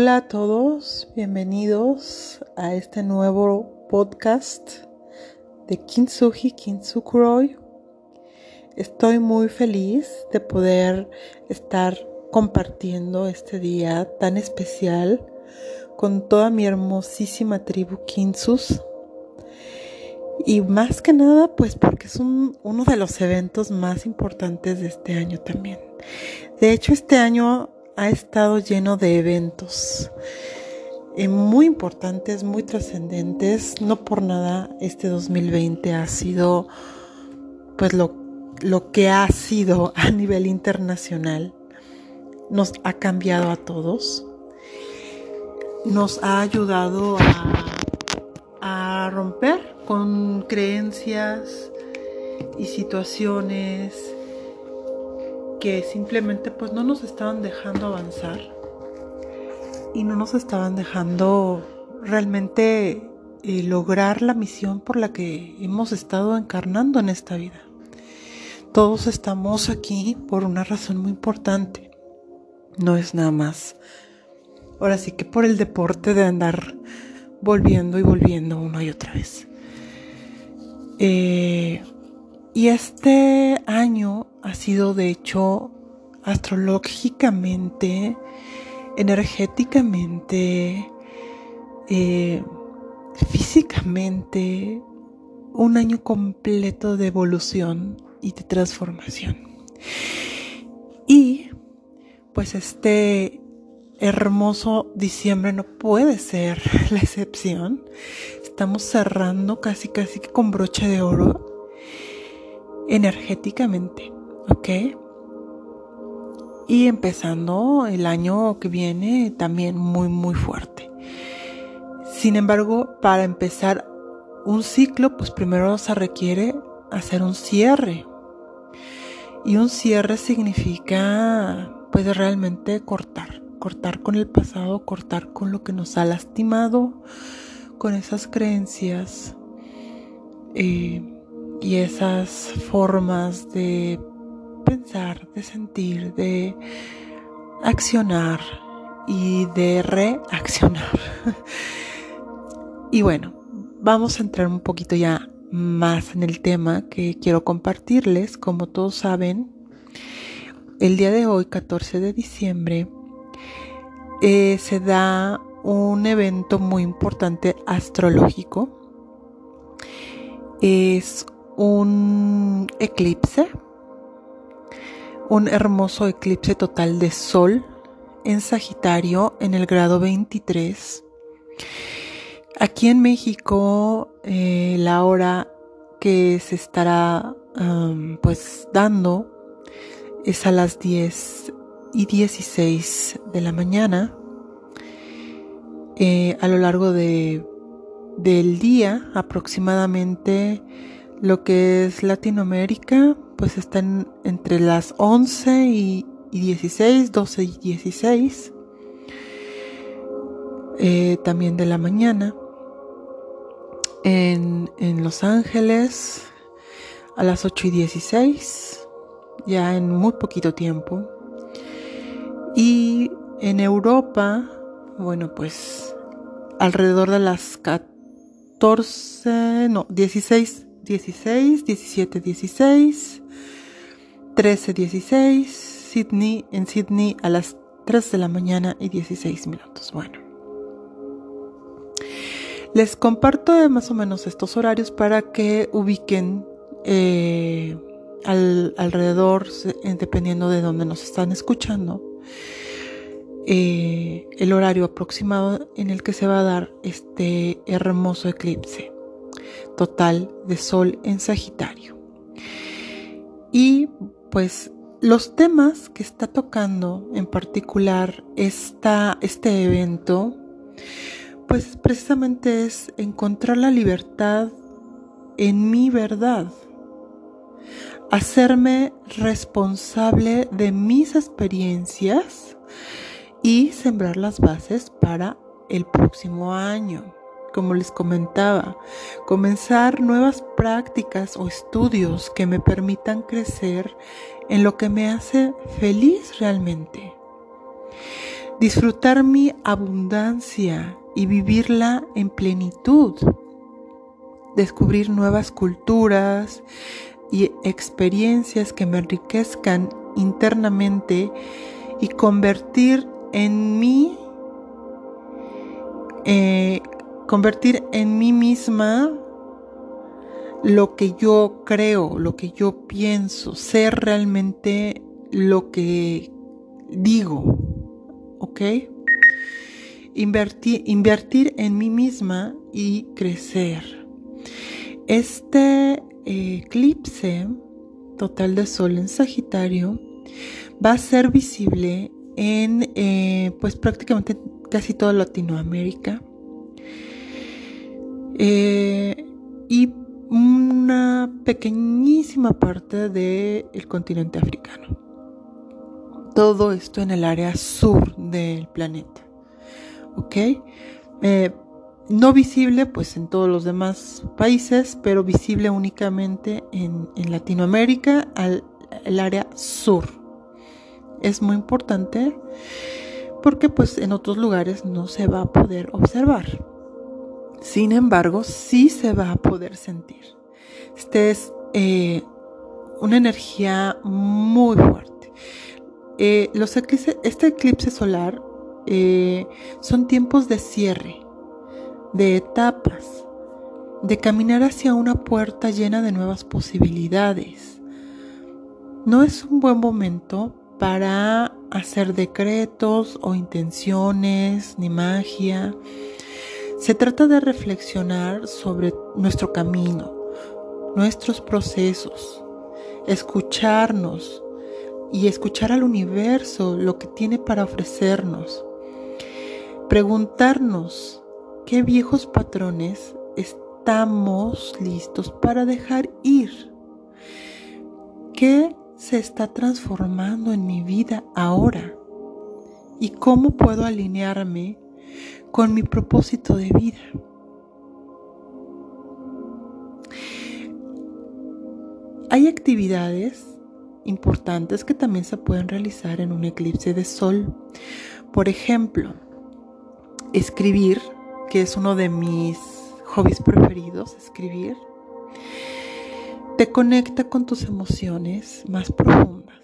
Hola a todos, bienvenidos a este nuevo podcast de Kintsugi Kintsukuroi. Estoy muy feliz de poder estar compartiendo este día tan especial con toda mi hermosísima tribu Kintsus. Y más que nada, pues porque es uno de los eventos más importantes de este año también. De hecho, este año ha estado lleno de eventos eh, muy importantes, muy trascendentes. No por nada este 2020 ha sido pues lo, lo que ha sido a nivel internacional. Nos ha cambiado a todos. Nos ha ayudado a, a romper con creencias y situaciones que simplemente pues no nos estaban dejando avanzar y no nos estaban dejando realmente eh, lograr la misión por la que hemos estado encarnando en esta vida. Todos estamos aquí por una razón muy importante. No es nada más. Ahora sí que por el deporte de andar volviendo y volviendo una y otra vez. Eh, y este año ha sido de hecho astrológicamente, energéticamente, eh, físicamente, un año completo de evolución y de transformación. Y pues este hermoso diciembre no puede ser la excepción. Estamos cerrando casi casi con broche de oro energéticamente, ¿ok? Y empezando el año que viene también muy, muy fuerte. Sin embargo, para empezar un ciclo, pues primero se requiere hacer un cierre. Y un cierre significa, pues realmente cortar, cortar con el pasado, cortar con lo que nos ha lastimado, con esas creencias. Eh, y esas formas de pensar, de sentir, de accionar y de reaccionar. y bueno, vamos a entrar un poquito ya más en el tema que quiero compartirles. Como todos saben, el día de hoy, 14 de diciembre, eh, se da un evento muy importante astrológico. Es un eclipse, un hermoso eclipse total de sol en Sagitario en el grado 23. Aquí en México eh, la hora que se estará pues dando es a las 10 y 16 de la mañana. Eh, a lo largo de, del día aproximadamente lo que es Latinoamérica, pues están entre las 11 y, 16, 12 y 16. Eh, también de la mañana. En, en, Los Ángeles a las 8 y 16, ya en muy poquito tiempo. Y en Europa, bueno, pues alrededor de las 14, no, 16 16, 17, 16, 13, 16, Sydney, en Sydney a las 3 de la mañana y 16 minutos. Bueno. Les comparto más o menos estos horarios para que ubiquen eh, alrededor, dependiendo de dónde nos están escuchando, eh, el horario aproximado en el que se va a dar este hermoso eclipse total de Sol en Sagitario. Y pues los temas que está tocando en particular esta, este evento, pues precisamente es encontrar la libertad en mi verdad, hacerme responsable de mis experiencias y sembrar las bases para el próximo año como les comentaba, comenzar nuevas prácticas o estudios que me permitan crecer en lo que me hace feliz realmente. disfrutar mi abundancia y vivirla en plenitud, descubrir nuevas culturas y experiencias que me enriquezcan internamente y convertir en mí, eh, convertir en mí misma lo que yo creo, lo que yo pienso, ser realmente lo que digo, ¿ok? Invertir, invertir en mí misma y crecer. Este eclipse total de sol en Sagitario va a ser visible en eh, pues prácticamente casi toda Latinoamérica eh, y una pequeñísima parte del continente africano. Todo esto en el área sur del planeta. ¿Ok? Eh, no visible pues en todos los demás países, pero visible únicamente en, Latinoamérica, al el área sur. Es muy importante porque pues en otros lugares no se va a poder observar. Sin embargo, sí se va a poder sentir. Este es eh, una energía muy fuerte. Eh, los este eclipse solar eh, son tiempos de cierre, de etapas, de caminar hacia una puerta llena de nuevas posibilidades. No es un buen momento para hacer decretos o intenciones ni magia. Se trata de reflexionar sobre nuestro camino, nuestros procesos, escucharnos y escuchar al universo lo que tiene para ofrecernos. Preguntarnos qué viejos patrones estamos listos para dejar ir. ¿Qué se está transformando en mi vida ahora? ¿Y cómo puedo alinearme con mi propósito de vida. Hay actividades importantes que también se pueden realizar en un eclipse de sol. Por ejemplo, escribir, que es uno de mis hobbies preferidos, escribir, te conecta con tus emociones más profundas.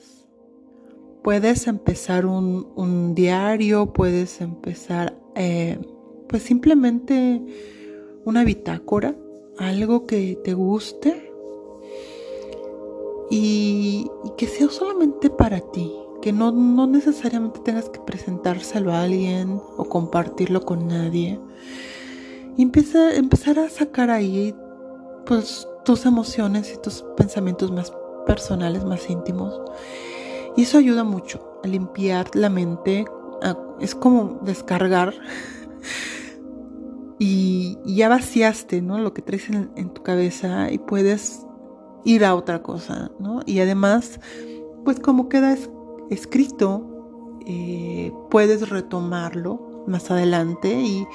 Puedes empezar un, diario, puedes empezar eh, pues simplemente una bitácora, algo que te guste y, que sea solamente para ti, que no, no, necesariamente tengas que presentárselo a alguien o compartirlo con nadie. Y empieza, empezar a sacar ahí pues tus emociones y tus pensamientos más personales, más íntimos. Y eso ayuda mucho a limpiar la mente es como descargar y, ya vaciaste, ¿no? Lo que traes en, tu cabeza y puedes ir a otra cosa, ¿no? Y además, pues como queda escrito, eh, puedes retomarlo más adelante y,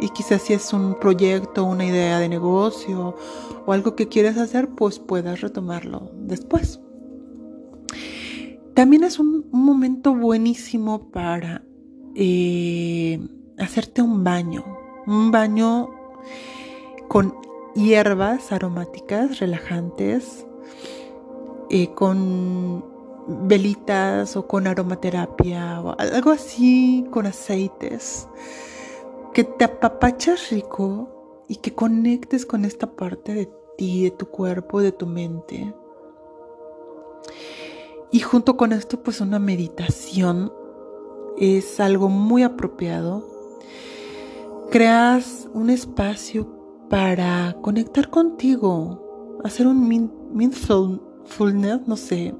y quizás si es un proyecto, una idea de negocio o algo que quieres hacer, pues puedas retomarlo después. También es un, momento buenísimo para eh, hacerte un baño, un baño con hierbas aromáticas, relajantes, eh, con velitas o con aromaterapia o algo así con aceites, que te apapachas rico y que conectes con esta parte de ti, de tu cuerpo, de tu mente. Y junto con esto, pues una meditación es algo muy apropiado. Creas un espacio para conectar contigo, hacer un mindfulness, no sé.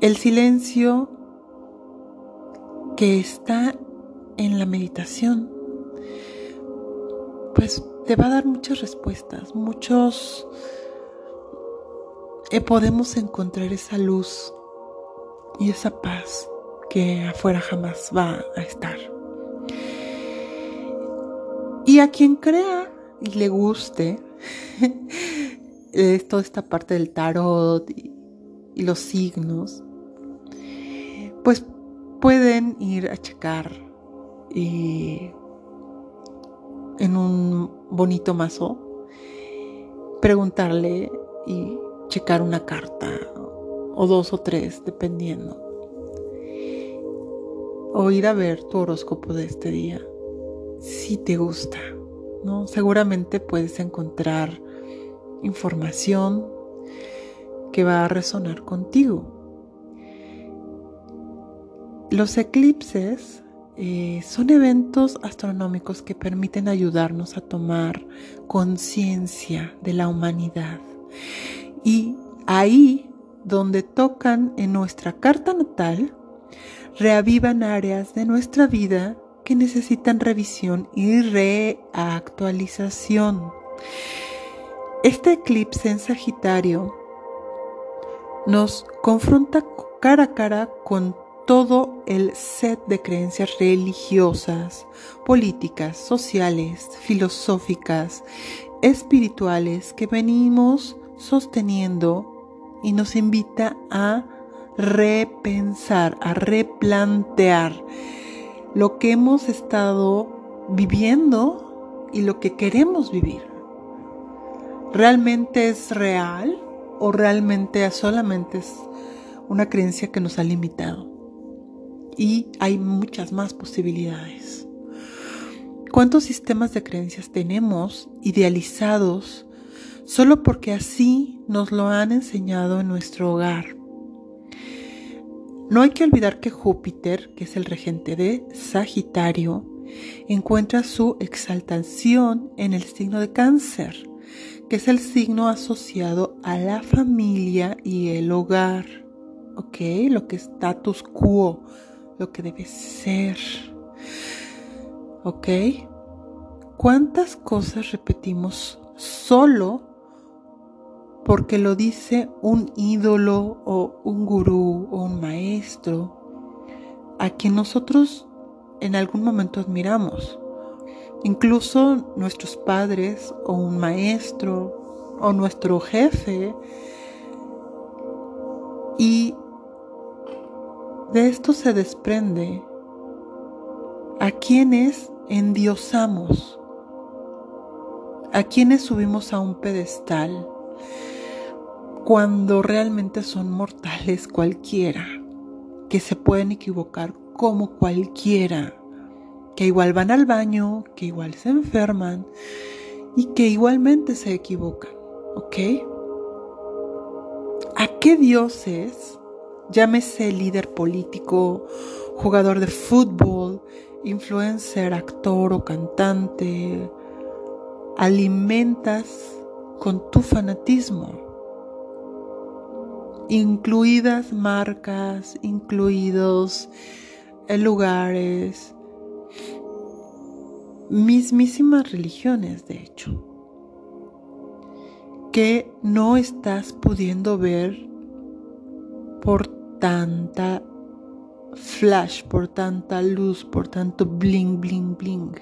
El silencio que está en la meditación, pues te va a dar muchas respuestas, muchos podemos encontrar esa luz y esa paz que afuera jamás va a estar. Y a quien crea y le guste toda esta parte del tarot y, los signos, pues pueden ir a checar y en un bonito mazo, preguntarle y checar una carta o dos o tres, dependiendo. O ir a ver tu horóscopo de este día, si te gusta, ¿no? Seguramente puedes encontrar información que va a resonar contigo. Los eclipses eh, son eventos astronómicos que permiten ayudarnos a tomar conciencia de la humanidad. Y ahí donde tocan en nuestra carta natal, reavivan áreas de nuestra vida que necesitan revisión y reactualización. Este eclipse en Sagitario nos confronta cara a cara con todo el set de creencias religiosas, políticas, sociales, filosóficas, espirituales que venimos sosteniendo y nos invita a repensar, a replantear lo que hemos estado viviendo y lo que queremos vivir. ¿Realmente es real o realmente solamente es una creencia que nos ha limitado? y hay muchas más posibilidades. ¿Cuántos sistemas de creencias tenemos idealizados solo porque así nos lo han enseñado en nuestro hogar? No hay que olvidar que Júpiter, que es el regente de Sagitario, encuentra su exaltación en el signo de cáncer, que es el signo asociado a la familia y el hogar. ¿Ok? Lo que es status quo, lo que debe ser. ¿Ok? ¿Cuántas cosas repetimos solo porque lo dice un ídolo o un gurú o un maestro a quien nosotros en algún momento admiramos? Incluso nuestros padres o un maestro o nuestro jefe. Y de esto se desprende a quienes endiosamos, a quienes subimos a un pedestal, cuando realmente son mortales cualquiera, que se pueden equivocar como cualquiera, que igual van al baño, que igual se enferman y que igualmente se equivocan, ¿ok? ¿A qué dioses Llámese líder político, jugador de fútbol, influencer, actor o cantante. Alimentas con tu fanatismo. Incluidas marcas, incluidos lugares, mismísimas religiones, de hecho, que no estás pudiendo ver por tanta flash, por tanta luz, por tanto bling, bling, bling.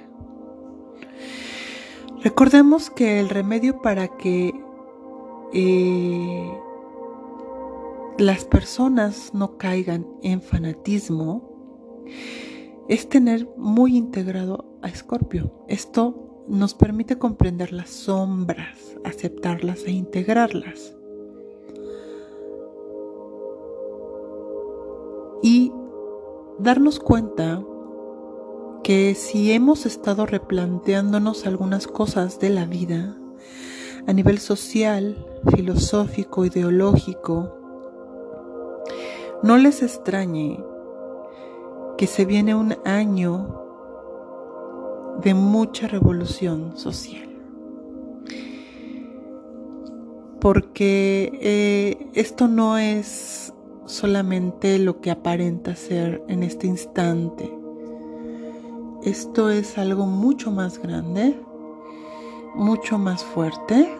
Recordemos que el remedio para que eh, las personas no caigan en fanatismo es tener muy integrado a Escorpio. Esto nos permite comprender las sombras, aceptarlas e integrarlas. y darnos cuenta que si hemos estado replanteándonos algunas cosas de la vida a nivel social, filosófico, ideológico, no les extrañe que se viene un año de mucha revolución social. Porque eh, esto no es solamente lo que aparenta ser en este instante. Esto es algo mucho más grande, mucho más fuerte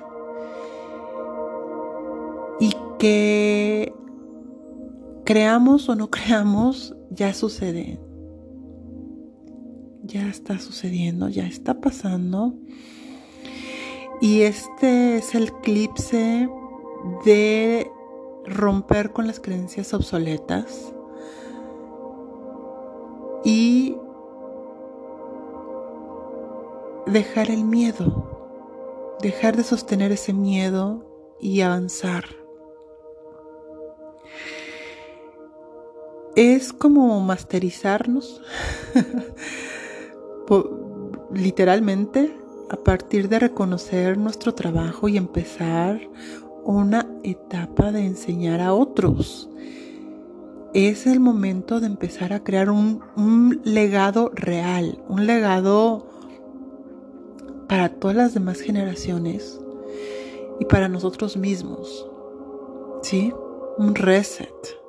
y que creamos o no creamos, ya sucede. Ya está sucediendo, ya está pasando. Y este es el eclipse de romper con las creencias obsoletas y dejar el miedo, dejar de sostener ese miedo y avanzar. Es como masterizarnos, literalmente, a partir de reconocer nuestro trabajo y empezar una etapa de enseñar a otros. Es el momento de empezar a crear un, legado real, un legado para todas las demás generaciones y para nosotros mismos. ¿Sí? Un reset.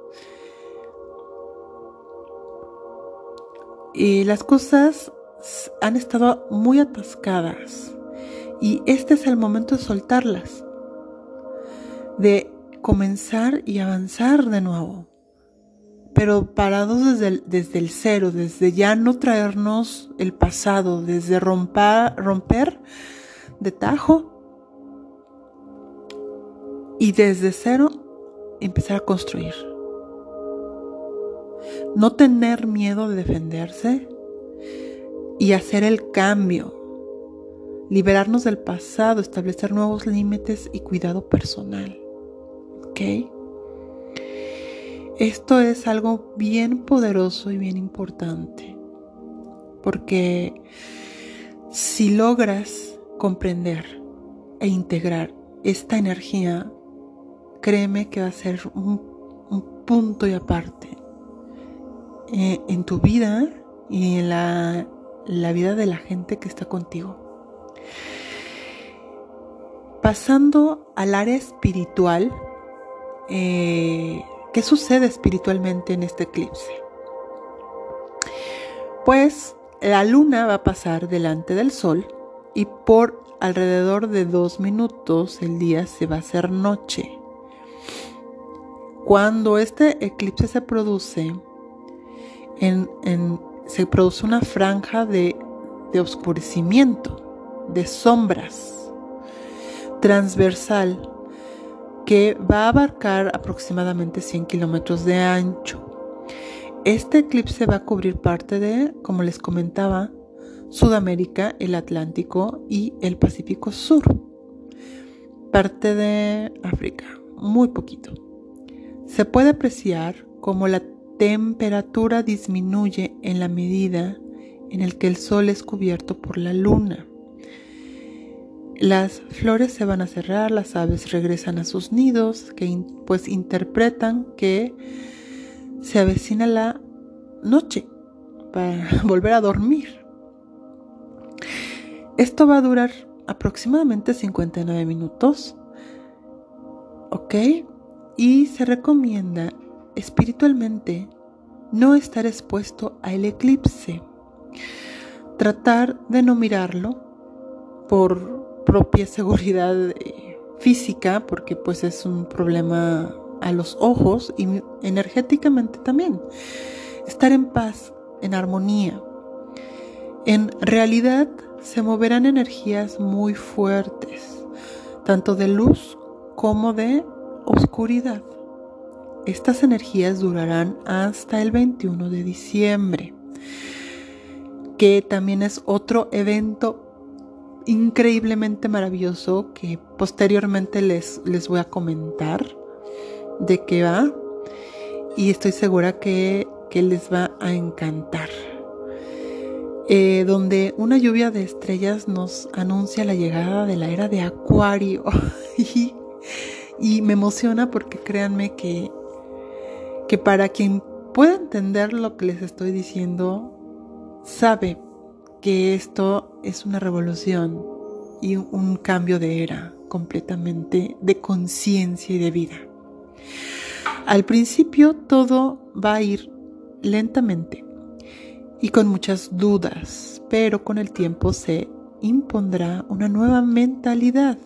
Las cosas han estado muy atascadas y este es el momento de soltarlas, de comenzar y avanzar de nuevo, pero parados desde el, desde el cero, desde ya no traernos el pasado, desde romper, romper de tajo y desde cero empezar a construir. No tener miedo de defenderse, y hacer el cambio, liberarnos del pasado, establecer nuevos límites y cuidado personal. ¿Ok? Esto es algo bien poderoso y bien importante, porque si logras comprender e integrar esta energía, créeme que va a ser un, punto y aparte eh, en tu vida y en la vida de la gente que está contigo. Pasando al área espiritual, eh, ¿qué sucede espiritualmente en este eclipse? Pues la luna va a pasar delante del sol y por alrededor de dos minutos el día se va a hacer noche. Cuando este eclipse se produce se produce una franja de, de oscurecimiento, de sombras, transversal, que va a abarcar aproximadamente 100 kilómetros de ancho. Este eclipse va a cubrir parte de, como les comentaba, Sudamérica, el Atlántico y el Pacífico Sur. Parte de África, muy poquito. Se puede apreciar como la temperatura disminuye en la medida en el que el sol es cubierto por la luna. Las flores se van a cerrar, las aves regresan a sus nidos, que pues interpretan que se avecina la noche para volver a dormir. Esto va a durar aproximadamente 59 minutos. ¿Ok? Y se recomienda espiritualmente no estar expuesto al eclipse. Tratar de no mirarlo por propia seguridad eh, física, porque pues es un problema a los ojos y energéticamente también. Estar en paz, en armonía. En realidad se moverán energías muy fuertes, tanto de luz como de oscuridad. Estas energías durarán hasta el 21 de diciembre, que también es otro evento increíblemente maravilloso que posteriormente les, les voy a comentar de qué va y estoy segura que, les va a encantar. Eh, donde una lluvia de estrellas nos anuncia la llegada de la era de Acuario. y, y, me emociona porque créanme que que para quien pueda entender lo que les estoy diciendo, sabe que esto es una revolución y un cambio de era completamente de conciencia y de vida. Al principio todo va a ir lentamente y con muchas dudas, pero con el tiempo se impondrá una nueva mentalidad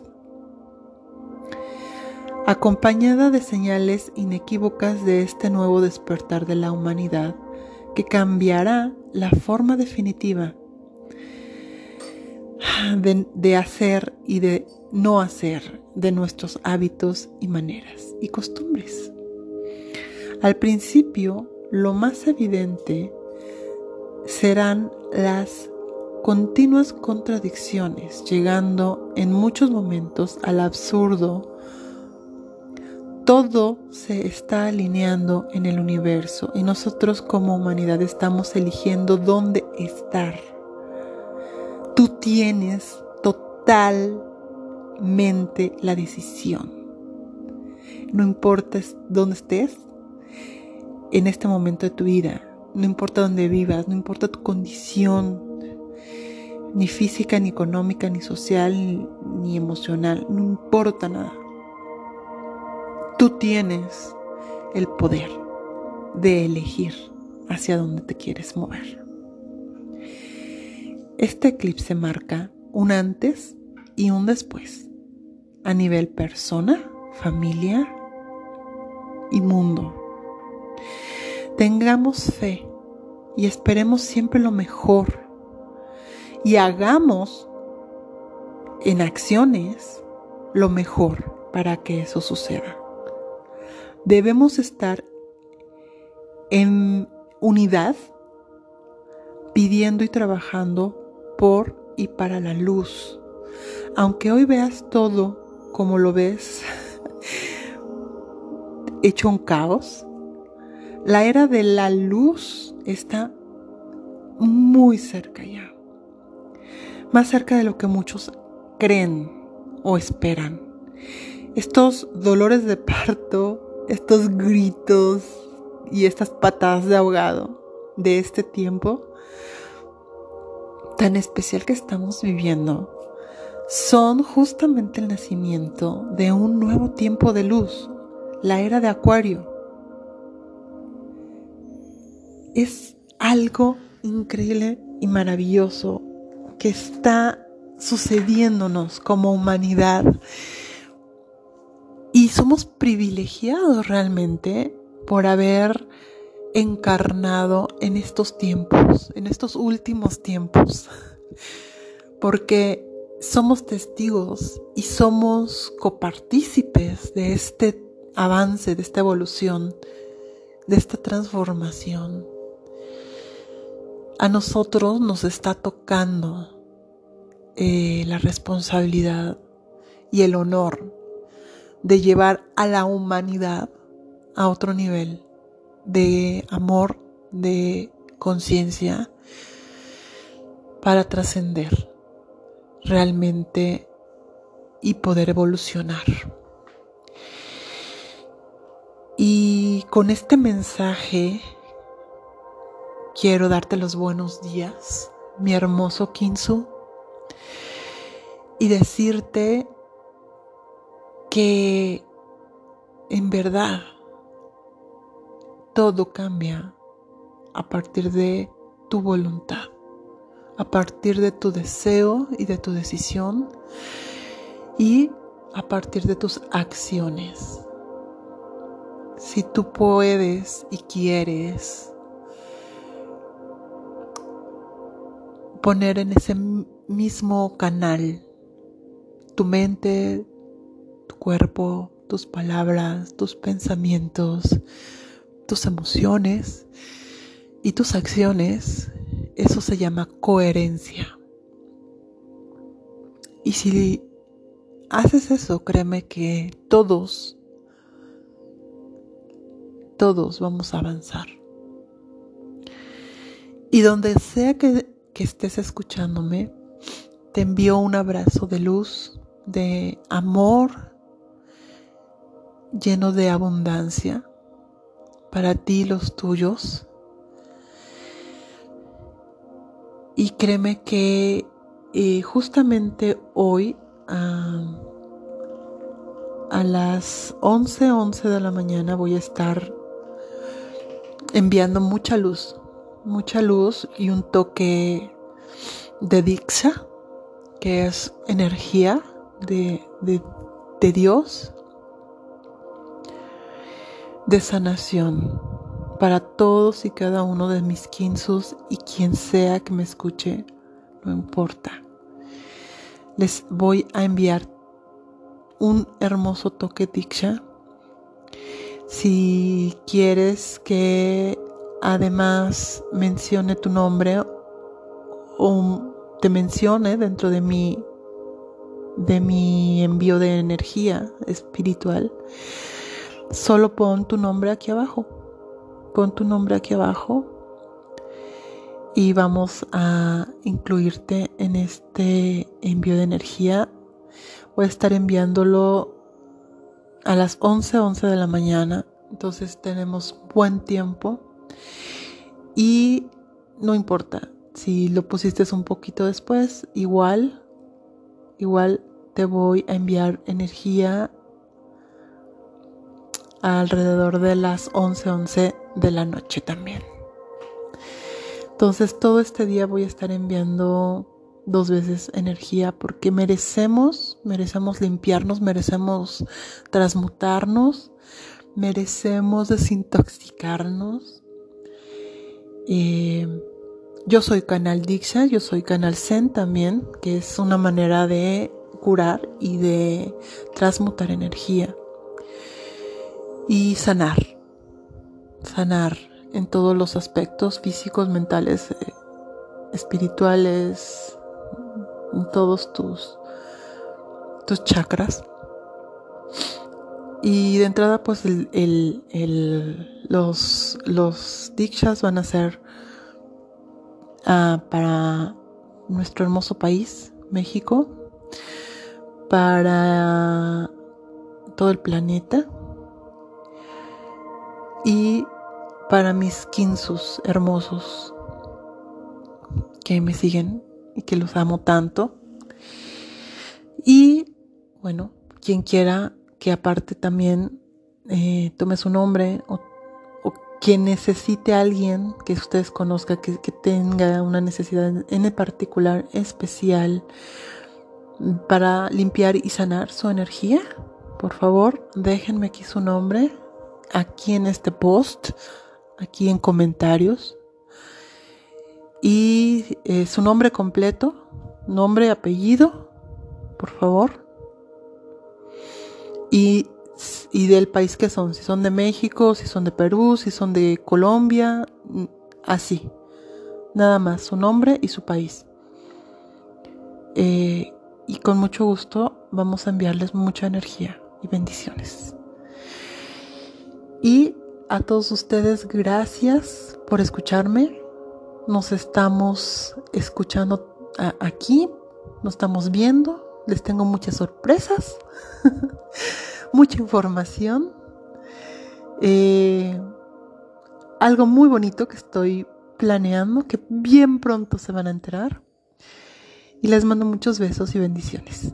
acompañada de señales inequívocas de este nuevo despertar de la humanidad que cambiará la forma definitiva de, hacer y de no hacer de nuestros hábitos y maneras y costumbres. Al principio, lo más evidente serán las continuas contradicciones, llegando en muchos momentos al absurdo. Todo se está alineando en el universo y nosotros como humanidad estamos eligiendo dónde estar. Tú tienes totalmente la decisión. No importa dónde estés en este momento de tu vida, no importa dónde vivas, no importa tu condición, ni física, ni económica, ni social, ni emocional, no importa nada. Tú tienes el poder de elegir hacia dónde te quieres mover. Este eclipse marca un antes y un después a nivel persona, familia y mundo. Tengamos fe y esperemos siempre lo mejor y hagamos en acciones lo mejor para que eso suceda. Debemos estar en unidad pidiendo y trabajando por y para la luz. Aunque hoy veas todo como lo ves, hecho un caos, la era de la luz está muy cerca ya. Más cerca de lo que muchos creen o esperan. Estos dolores de parto, estos gritos y estas patadas de ahogado de este tiempo tan especial que estamos viviendo son justamente el nacimiento de un nuevo tiempo de luz, la era de Acuario. Es algo increíble y maravilloso que está sucediéndonos como humanidad. Y somos privilegiados realmente por haber encarnado en estos tiempos, en estos últimos tiempos. Porque somos testigos y somos copartícipes de este avance, de esta evolución, de esta transformación. A nosotros nos está tocando eh, la responsabilidad y el honor de llevar a la humanidad a otro nivel de amor, de conciencia, para trascender realmente y poder evolucionar. Y con este mensaje quiero darte los buenos días, mi hermoso Kinsu, y decirte que en verdad todo cambia a partir de tu voluntad a partir de tu deseo y de tu decisión y a partir de tus acciones. Si tú puedes y quieres poner en ese mismo canal tu mente, cuerpo, tus palabras, tus pensamientos, tus emociones y tus acciones, eso se llama coherencia. Y si haces eso, créeme que todos, todos vamos a avanzar. Y donde sea que, que estés escuchándome, te envío un abrazo de luz, de amor, lleno de abundancia para ti y los tuyos. Y créeme que eh, justamente hoy a las 11:11 11 de la mañana voy a estar enviando mucha luz, mucha luz y un toque de Dixa, que es energía de, de, de Dios, de sanación para todos y cada uno de mis kinsus y quien sea que me escuche, no importa. Les voy a enviar un hermoso toque Diksha. Si quieres que además mencione tu nombre o te mencione dentro de mi de mi envío de energía espiritual, solo pon tu nombre aquí abajo. Pon tu nombre aquí abajo y vamos a incluirte en este envío de energía. Voy a estar enviándolo a las 11, 11 de la mañana. Entonces tenemos buen tiempo. Y no importa, si lo pusiste un poquito después, igual, igual te voy a enviar energía alrededor de las 11, 11 de la noche también. Entonces todo este día voy a estar enviando dos veces energía porque merecemos, merecemos limpiarnos, merecemos transmutarnos, merecemos desintoxicarnos. Eh, yo soy canal Diksha, yo soy canal Zen también, que es una manera de curar y de transmutar energía y sanar, sanar en todos los aspectos físicos, mentales, eh, espirituales, en todos tus, tus chakras. Y de entrada, pues el, los, los dikshas van a ser ah, para nuestro hermoso país, México, para todo el planeta y para mis kinsus hermosos que me siguen y que los amo tanto. Y bueno, quien quiera que aparte también eh, tome su nombre o, quien necesite a alguien que ustedes conozcan que, que tenga una necesidad en particular especial para limpiar y sanar su energía, por favor déjenme aquí su nombre aquí en este post aquí en comentarios. Y eh, su nombre completo, nombre, apellido, por favor. Y, y del país que son, si son de México, si son de Perú, si son de Colombia, así. Nada más, su nombre y su país. Eh, y con mucho gusto vamos a enviarles mucha energía y bendiciones. Y a todos ustedes, gracias por escucharme. Nos estamos escuchando aquí, nos estamos viendo. Les tengo muchas sorpresas, mucha información. Eh, algo muy bonito que estoy planeando, que bien pronto se van a enterar. Y les mando muchos besos y bendiciones.